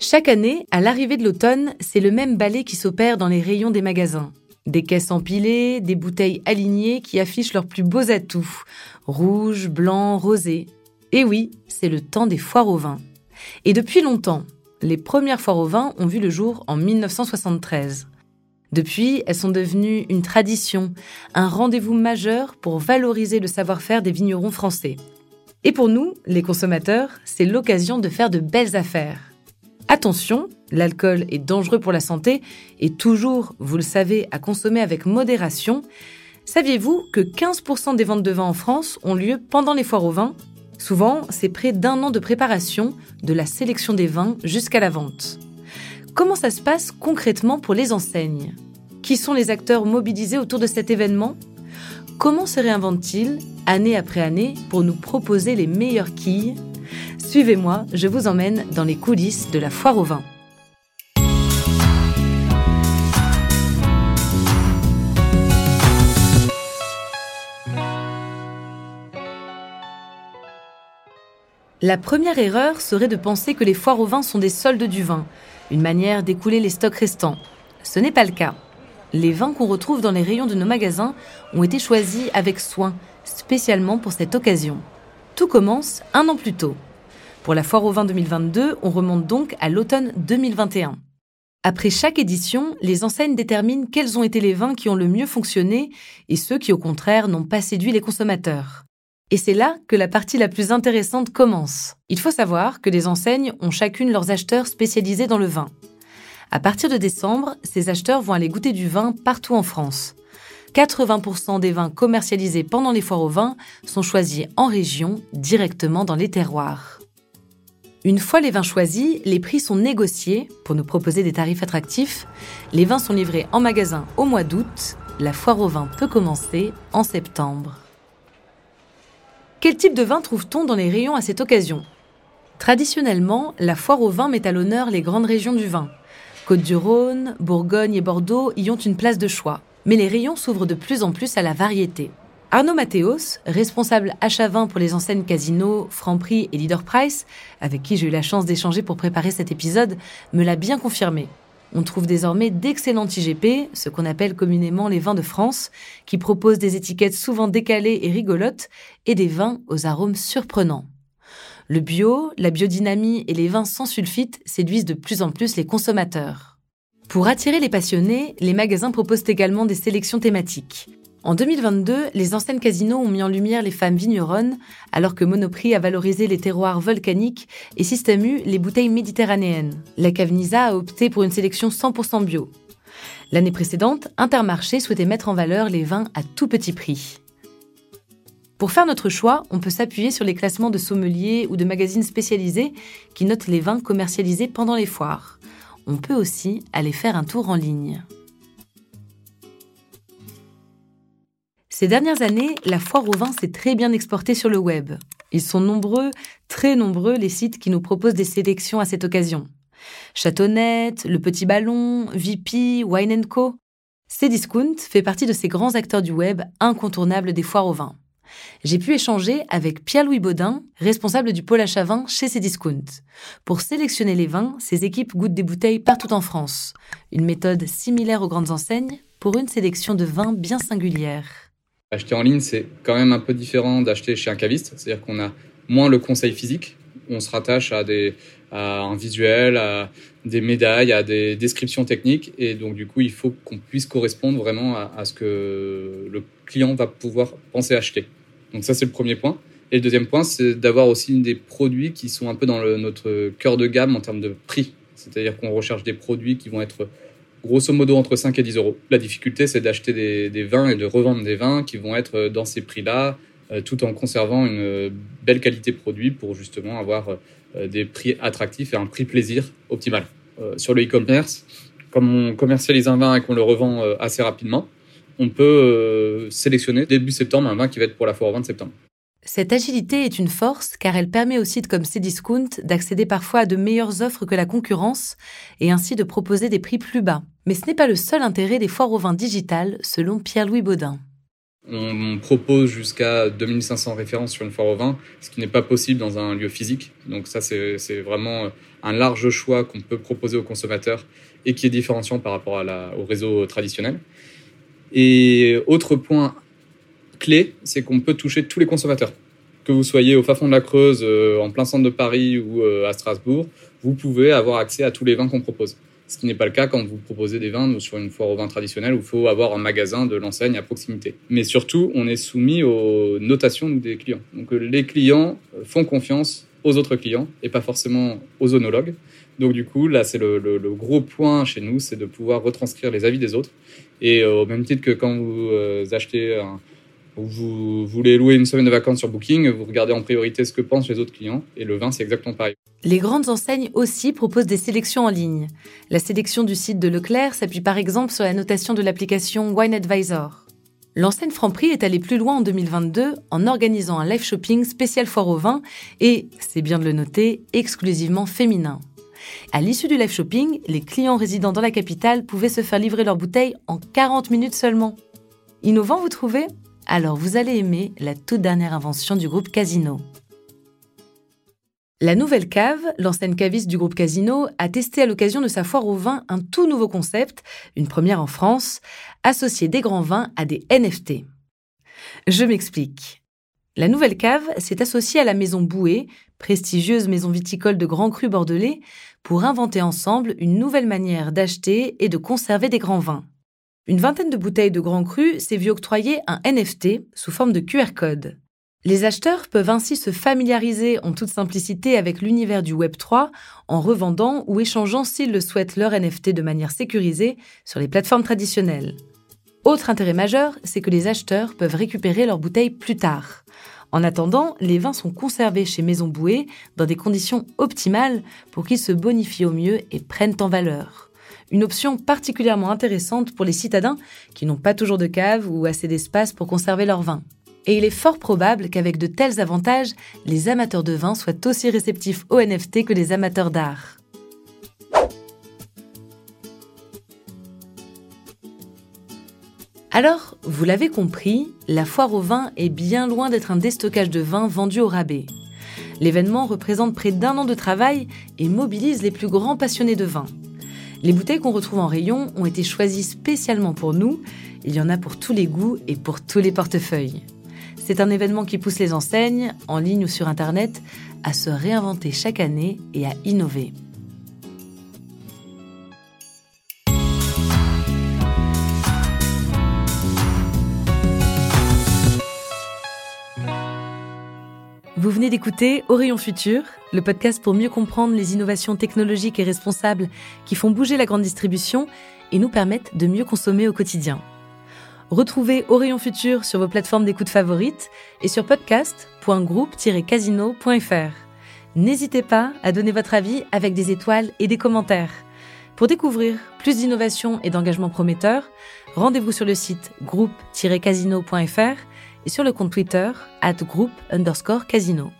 Chaque année, à l'arrivée de l'automne, c'est le même balai qui s'opère dans les rayons des magasins. Des caisses empilées, des bouteilles alignées qui affichent leurs plus beaux atouts. Rouge, blanc, rosé. Et oui, c'est le temps des foires au vin. Et depuis longtemps, les premières foires au vin ont vu le jour en 1973. Depuis, elles sont devenues une tradition, un rendez-vous majeur pour valoriser le savoir-faire des vignerons français. Et pour nous, les consommateurs, c'est l'occasion de faire de belles affaires. Attention, l'alcool est dangereux pour la santé et toujours, vous le savez, à consommer avec modération. Saviez-vous que 15% des ventes de vin en France ont lieu pendant les foires au vin? Souvent, c'est près d'un an de préparation, de la sélection des vins jusqu'à la vente. Comment ça se passe concrètement pour les enseignes? Qui sont les acteurs mobilisés autour de cet événement? Comment se réinventent-ils, année après année, pour nous proposer les meilleures quilles? Suivez-moi, je vous emmène dans les coulisses de la foire au vin. La première erreur serait de penser que les foires au vin sont des soldes du vin, une manière d'écouler les stocks restants. Ce n'est pas le cas. Les vins qu'on retrouve dans les rayons de nos magasins ont été choisis avec soin, spécialement pour cette occasion. Tout commence un an plus tôt. Pour la foire au vin 2022, on remonte donc à l'automne 2021. Après chaque édition, les enseignes déterminent quels ont été les vins qui ont le mieux fonctionné et ceux qui au contraire n'ont pas séduit les consommateurs. Et c'est là que la partie la plus intéressante commence. Il faut savoir que les enseignes ont chacune leurs acheteurs spécialisés dans le vin. À partir de décembre, ces acheteurs vont aller goûter du vin partout en France. 80% des vins commercialisés pendant les foires au vin sont choisis en région, directement dans les terroirs. Une fois les vins choisis, les prix sont négociés pour nous proposer des tarifs attractifs. Les vins sont livrés en magasin au mois d'août. La foire au vin peut commencer en septembre. Quel type de vin trouve-t-on dans les rayons à cette occasion? Traditionnellement, la foire au vin met à l'honneur les grandes régions du vin. Côte-du-Rhône, Bourgogne et Bordeaux y ont une place de choix, mais les rayons s'ouvrent de plus en plus à la variété. Arnaud Mathéos, responsable achat vin pour les enseignes Casino, Franprix et Leader Price, avec qui j'ai eu la chance d'échanger pour préparer cet épisode, me l'a bien confirmé. On trouve désormais d'excellents IGP, ce qu'on appelle communément les vins de France, qui proposent des étiquettes souvent décalées et rigolotes et des vins aux arômes surprenants. Le bio, la biodynamie et les vins sans sulfite séduisent de plus en plus les consommateurs. Pour attirer les passionnés, les magasins proposent également des sélections thématiques. En 2022, les enseignes Casino ont mis en lumière les femmes vigneronnes, alors que Monoprix a valorisé les terroirs volcaniques et Système U les bouteilles méditerranéennes. La Cavenisa a opté pour une sélection 100% bio. L'année précédente, Intermarché souhaitait mettre en valeur les vins à tout petit prix. Pour faire notre choix, on peut s'appuyer sur les classements de sommeliers ou de magazines spécialisés qui notent les vins commercialisés pendant les foires. On peut aussi aller faire un tour en ligne. Ces dernières années, la foire au vin s'est très bien exportée sur le web. Ils sont nombreux, très nombreux, les sites qui nous proposent des sélections à cette occasion. Châteaunette, Le Petit Ballon, VP, Wine Co. Cdiscount fait partie de ces grands acteurs du web incontournables des foires au vin. J'ai pu échanger avec Pierre-Louis Baudin, responsable du pôle achat vin chez Cdiscount. Pour sélectionner les vins, ces équipes goûtent des bouteilles partout en France. Une méthode similaire aux grandes enseignes pour une sélection de vins bien singulière. Acheter en ligne, c'est quand même un peu différent d'acheter chez un caviste. C'est-à-dire qu'on a moins le conseil physique. On se rattache à, des, à un visuel, à des médailles, à des descriptions techniques. Et donc, du coup, il faut qu'on puisse correspondre vraiment à, ce que le client va pouvoir penser acheter. Donc, ça, c'est le premier point. Et le deuxième point, c'est d'avoir aussi des produits qui sont un peu dans notre cœur de gamme en termes de prix. C'est-à-dire qu'on recherche des produits qui vont être grosso modo entre 5 et 10 euros. La difficulté, c'est d'acheter des, vins et de revendre des vins qui vont être dans ces prix-là, euh, tout en conservant une belle qualité produit pour justement avoir euh, des prix attractifs et un prix plaisir optimal. Euh, sur le e-commerce, comme on commercialise un vin et qu'on le revend assez rapidement, on peut sélectionner début septembre un vin qui va être pour la foire au 20 septembre. Cette agilité est une force car elle permet aux sites comme Cdiscount d'accéder parfois à de meilleures offres que la concurrence et ainsi de proposer des prix plus bas. Mais ce n'est pas le seul intérêt des foires au vin digital selon Pierre-Louis Baudin. On propose jusqu'à 2500 références sur une foire au vin, ce qui n'est pas possible dans un lieu physique. Donc ça, c'est vraiment un large choix qu'on peut proposer aux consommateurs et qui est différenciant par rapport au réseau traditionnel. Et autre point clé, c'est qu'on peut toucher tous les consommateurs. Que vous soyez au fin de la Creuse, euh, en plein centre de Paris ou euh, à Strasbourg, vous pouvez avoir accès à tous les vins qu'on propose. Ce qui n'est pas le cas quand vous proposez des vins sur une foire au vin traditionnelle où il faut avoir un magasin de l'enseigne à proximité. Mais surtout, on est soumis aux notations des clients. Donc euh, les clients font confiance aux autres clients et pas forcément aux onologues. Donc du coup, là, c'est le, gros point chez nous, c'est de pouvoir retranscrire les avis des autres. Et au même titre que quand vous achetez un, vous voulez louer une semaine de vacances sur Booking, vous regardez en priorité ce que pensent les autres clients, et le vin, c'est exactement pareil. Les grandes enseignes aussi proposent des sélections en ligne. La sélection du site de Leclerc s'appuie par exemple sur la notation de l'application Wine Advisor. L'enseigne Franprix est allée plus loin en 2022 en organisant un live shopping spécial foire au vin et, c'est bien de le noter, exclusivement féminin. À l'issue du live shopping, les clients résidant dans la capitale pouvaient se faire livrer leurs bouteilles en 40 minutes seulement. Innovant, vous trouvez? Alors vous allez aimer la toute dernière invention du groupe Casino. La nouvelle cave, l'ancienne caviste du groupe Casino, a testé à l'occasion de sa foire au vin un tout nouveau concept, une première en France, associer des grands vins à des NFT. Je m'explique. La nouvelle cave s'est associée à la maison Bouet, prestigieuse maison viticole de Grand Cru bordelais, pour inventer ensemble une nouvelle manière d'acheter et de conserver des grands vins. Une vingtaine de bouteilles de Grand Cru s'est vu octroyer un NFT sous forme de QR code. Les acheteurs peuvent ainsi se familiariser en toute simplicité avec l'univers du Web3 en revendant ou échangeant s'ils le souhaitent leur NFT de manière sécurisée sur les plateformes traditionnelles. Autre intérêt majeur, c'est que les acheteurs peuvent récupérer leurs bouteilles plus tard. En attendant, les vins sont conservés chez Maison Bouée dans des conditions optimales pour qu'ils se bonifient au mieux et prennent en valeur une option particulièrement intéressante pour les citadins qui n'ont pas toujours de cave ou assez d'espace pour conserver leur vin. Et il est fort probable qu'avec de tels avantages, les amateurs de vin soient aussi réceptifs aux NFT que les amateurs d'art. Alors, vous l'avez compris, la foire au vin est bien loin d'être un déstockage de vin vendu au rabais. L'événement représente près d'un an de travail et mobilise les plus grands passionnés de vin. Les bouteilles qu'on retrouve en rayon ont été choisies spécialement pour nous. Il y en a pour tous les goûts et pour tous les portefeuilles. C'est un événement qui pousse les enseignes, en ligne ou sur Internet, à se réinventer chaque année et à innover. Vous venez d'écouter Orion Futur, le podcast pour mieux comprendre les innovations technologiques et responsables qui font bouger la grande distribution et nous permettent de mieux consommer au quotidien. Retrouvez Orion Futur sur vos plateformes d'écoute favorites et sur podcast.groupe-casino.fr. N'hésitez pas à donner votre avis avec des étoiles et des commentaires. Pour découvrir plus d'innovations et d'engagements prometteurs, rendez-vous sur le site groupe-casino.fr sur le compte Twitter at group underscore casino.